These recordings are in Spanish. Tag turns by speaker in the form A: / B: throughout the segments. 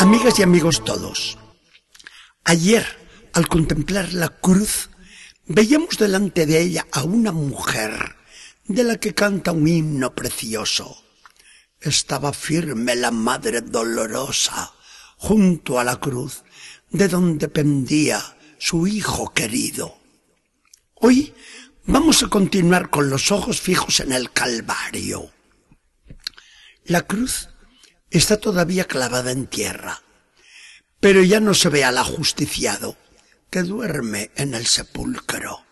A: Amigas y amigos todos, ayer al contemplar la cruz veíamos delante de ella a una mujer de la que canta un himno precioso. Estaba firme la Madre Dolorosa junto a la cruz de donde pendía su hijo querido. Hoy vamos a continuar con los ojos fijos en el Calvario. La cruz está todavía clavada en tierra, pero ya no se ve al ajusticiado que duerme en el sepulcro.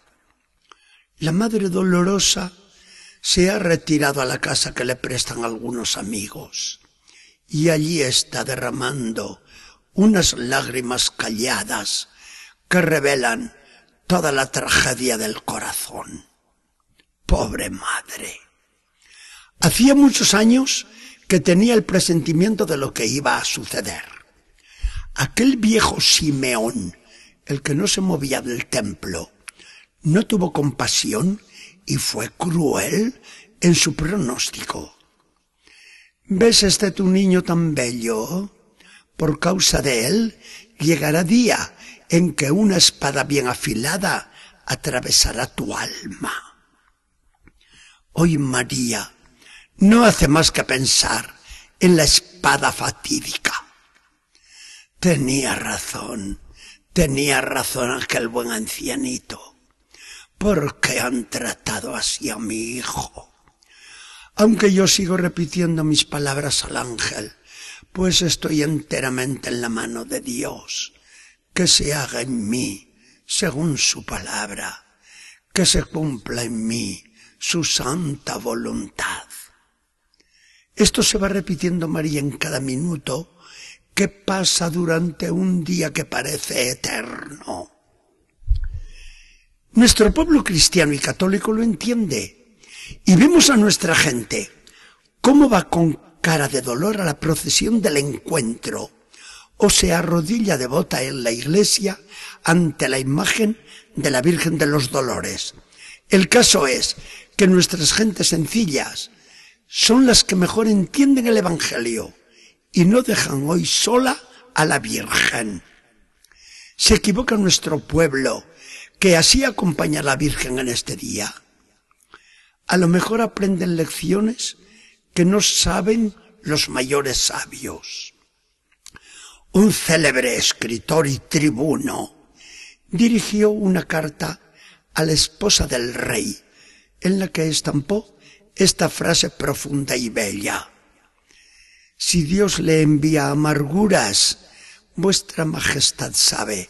A: La Madre Dolorosa se ha retirado a la casa que le prestan algunos amigos y allí está derramando unas lágrimas calladas que revelan toda la tragedia del corazón. Pobre madre. Hacía muchos años que tenía el presentimiento de lo que iba a suceder. Aquel viejo Simeón, el que no se movía del templo, no tuvo compasión y fue cruel en su pronóstico. ¿Ves este tu niño tan bello? Por causa de él llegará día en que una espada bien afilada atravesará tu alma. Hoy María no hace más que pensar en la espada fatídica. Tenía razón, tenía razón aquel buen ancianito. ¿Por qué han tratado así a mi hijo? Aunque yo sigo repitiendo mis palabras al ángel, pues estoy enteramente en la mano de Dios. Que se haga en mí según su palabra, que se cumpla en mí su santa voluntad. Esto se va repitiendo María en cada minuto que pasa durante un día que parece eterno. Nuestro pueblo cristiano y católico lo entiende y vemos a nuestra gente cómo va con cara de dolor a la procesión del encuentro o se arrodilla devota en la iglesia ante la imagen de la Virgen de los Dolores. El caso es que nuestras gentes sencillas son las que mejor entienden el Evangelio y no dejan hoy sola a la Virgen. Se equivoca nuestro pueblo que así acompaña a la Virgen en este día. A lo mejor aprenden lecciones que no saben los mayores sabios. Un célebre escritor y tribuno dirigió una carta a la esposa del rey en la que estampó esta frase profunda y bella. Si Dios le envía amarguras, vuestra majestad sabe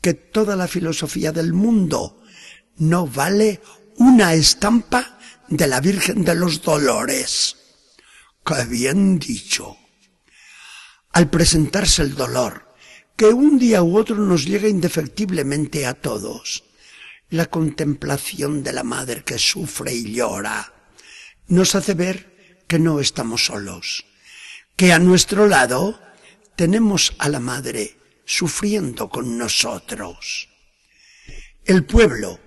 A: que toda la filosofía del mundo no vale una estampa de la Virgen de los Dolores. ¡Qué bien dicho! Al presentarse el dolor, que un día u otro nos llega indefectiblemente a todos, la contemplación de la madre que sufre y llora, nos hace ver que no estamos solos, que a nuestro lado tenemos a la madre sufriendo con nosotros. El pueblo,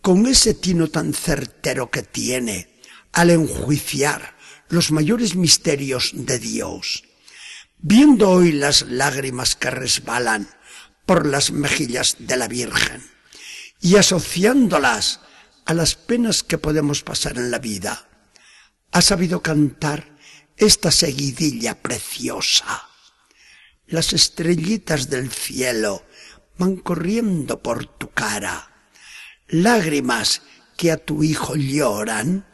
A: con ese tino tan certero que tiene al enjuiciar los mayores misterios de Dios, viendo hoy las lágrimas que resbalan por las mejillas de la Virgen y asociándolas a las penas que podemos pasar en la vida, ha sabido cantar esta seguidilla preciosa. Las estrellitas del cielo van corriendo por tu cara, lágrimas que a tu hijo lloran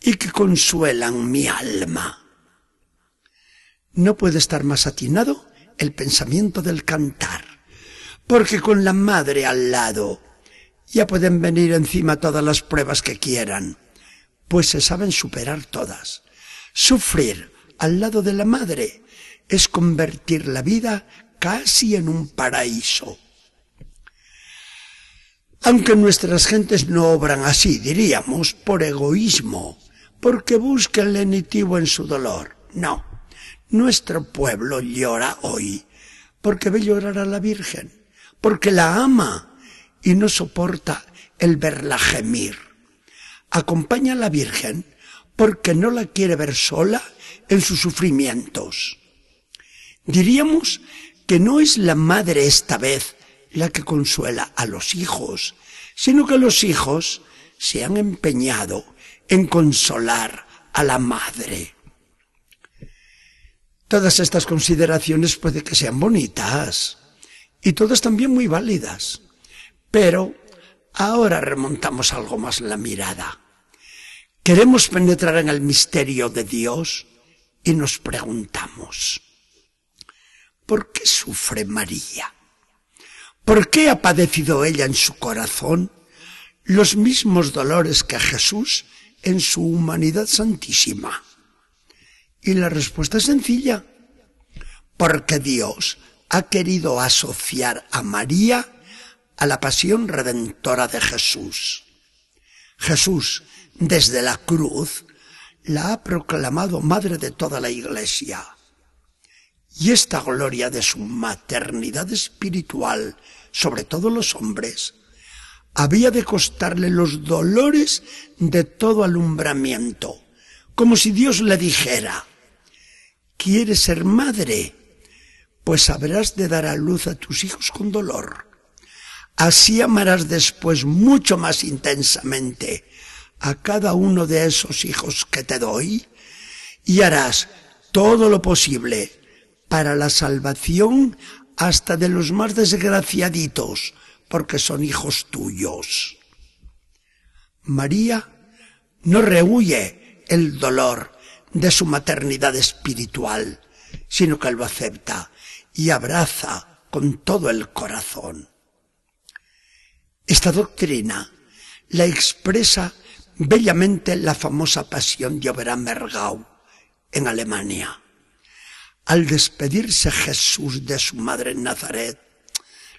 A: y que consuelan mi alma. No puede estar más atinado el pensamiento del cantar, porque con la madre al lado ya pueden venir encima todas las pruebas que quieran pues se saben superar todas. Sufrir al lado de la madre es convertir la vida casi en un paraíso. Aunque nuestras gentes no obran así, diríamos, por egoísmo, porque buscan lenitivo en su dolor. No, nuestro pueblo llora hoy porque ve llorar a la Virgen, porque la ama y no soporta el verla gemir acompaña a la Virgen porque no la quiere ver sola en sus sufrimientos. Diríamos que no es la madre esta vez la que consuela a los hijos, sino que los hijos se han empeñado en consolar a la madre. Todas estas consideraciones puede que sean bonitas y todas también muy válidas, pero ahora remontamos algo más la mirada. Queremos penetrar en el misterio de Dios y nos preguntamos, ¿por qué sufre María? ¿Por qué ha padecido ella en su corazón los mismos dolores que Jesús en su humanidad santísima? Y la respuesta es sencilla. Porque Dios ha querido asociar a María a la pasión redentora de Jesús. Jesús, desde la cruz, la ha proclamado madre de toda la iglesia. Y esta gloria de su maternidad espiritual sobre todos los hombres había de costarle los dolores de todo alumbramiento, como si Dios le dijera, ¿quieres ser madre? Pues habrás de dar a luz a tus hijos con dolor. Así amarás después mucho más intensamente a cada uno de esos hijos que te doy y harás todo lo posible para la salvación hasta de los más desgraciaditos, porque son hijos tuyos. María no rehuye el dolor de su maternidad espiritual, sino que lo acepta y abraza con todo el corazón. Esta doctrina la expresa bellamente la famosa pasión de Abraham Mergau en Alemania. Al despedirse Jesús de su madre en Nazaret,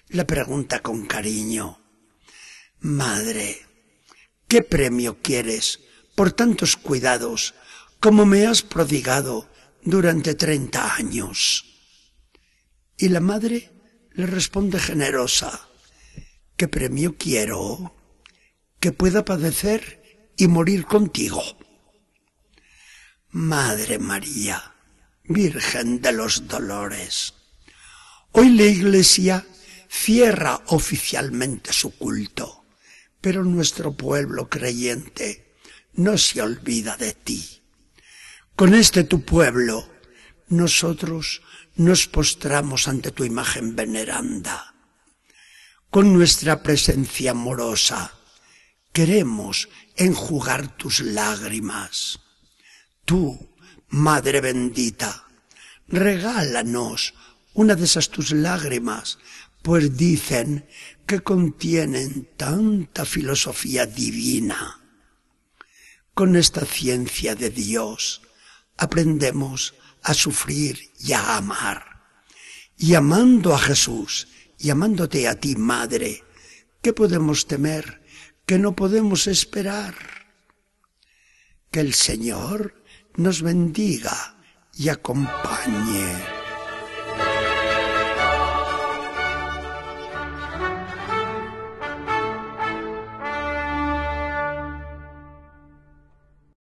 A: le pregunta con cariño, Madre, ¿qué premio quieres por tantos cuidados como me has prodigado durante treinta años? Y la madre le responde generosa, ¿qué premio quiero? Que pueda padecer y morir contigo. Madre María, Virgen de los Dolores, hoy la Iglesia cierra oficialmente su culto, pero nuestro pueblo creyente no se olvida de ti. Con este tu pueblo, nosotros nos postramos ante tu imagen veneranda. Con nuestra presencia amorosa, queremos enjugar tus lágrimas. Tú, Madre bendita, regálanos una de esas tus lágrimas, pues dicen que contienen tanta filosofía divina. Con esta ciencia de Dios aprendemos a sufrir y a amar. Y amando a Jesús y amándote a ti, Madre, ¿qué podemos temer? que no podemos esperar. Que el Señor nos bendiga y acompañe.